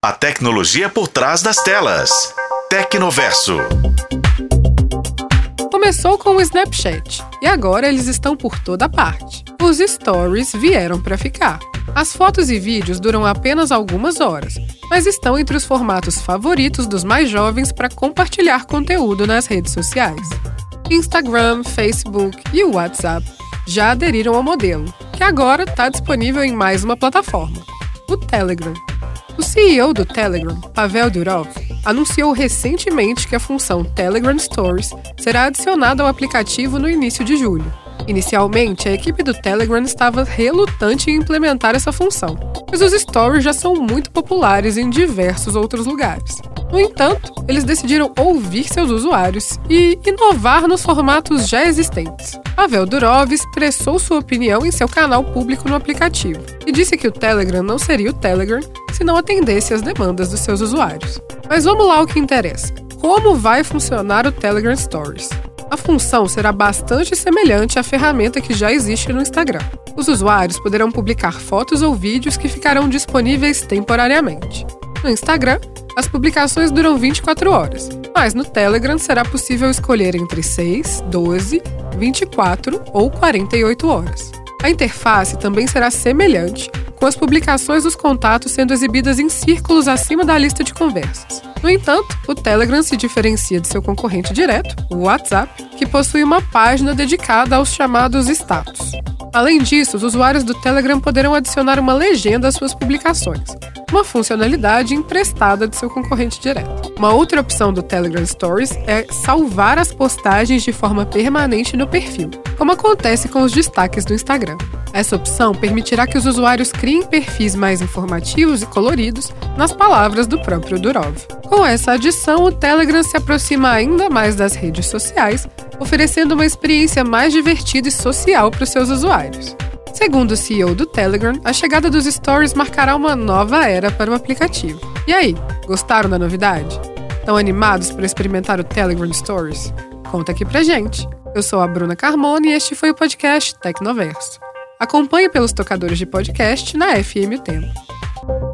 A tecnologia por trás das telas. Tecnoverso. Começou com o Snapchat e agora eles estão por toda parte. Os stories vieram para ficar. As fotos e vídeos duram apenas algumas horas, mas estão entre os formatos favoritos dos mais jovens para compartilhar conteúdo nas redes sociais. Instagram, Facebook e o WhatsApp já aderiram ao modelo, que agora está disponível em mais uma plataforma, o Telegram. O CEO do Telegram, Pavel Durov, anunciou recentemente que a função Telegram Stories será adicionada ao aplicativo no início de julho. Inicialmente, a equipe do Telegram estava relutante em implementar essa função, pois os stories já são muito populares em diversos outros lugares. No entanto, eles decidiram ouvir seus usuários e inovar nos formatos já existentes. Pavel Durov expressou sua opinião em seu canal público no aplicativo e disse que o Telegram não seria o Telegram se não atendesse às demandas dos seus usuários. Mas vamos lá ao que interessa. Como vai funcionar o Telegram Stories? A função será bastante semelhante à ferramenta que já existe no Instagram. Os usuários poderão publicar fotos ou vídeos que ficarão disponíveis temporariamente. No Instagram, as publicações duram 24 horas, mas no Telegram será possível escolher entre 6, 12, 24 ou 48 horas. A interface também será semelhante, com as publicações dos contatos sendo exibidas em círculos acima da lista de conversas. No entanto, o Telegram se diferencia de seu concorrente direto, o WhatsApp, que possui uma página dedicada aos chamados status. Além disso, os usuários do Telegram poderão adicionar uma legenda às suas publicações, uma funcionalidade emprestada de seu concorrente direto. Uma outra opção do Telegram Stories é salvar as postagens de forma permanente no perfil, como acontece com os destaques do Instagram. Essa opção permitirá que os usuários criem perfis mais informativos e coloridos nas palavras do próprio Durov. Com essa adição, o Telegram se aproxima ainda mais das redes sociais, oferecendo uma experiência mais divertida e social para os seus usuários. Segundo o CEO do Telegram, a chegada dos Stories marcará uma nova era para o aplicativo. E aí, gostaram da novidade? Estão animados para experimentar o Telegram Stories? Conta aqui pra gente. Eu sou a Bruna Carmona e este foi o podcast Tecnoverso. Acompanhe pelos tocadores de podcast na FM o Tempo.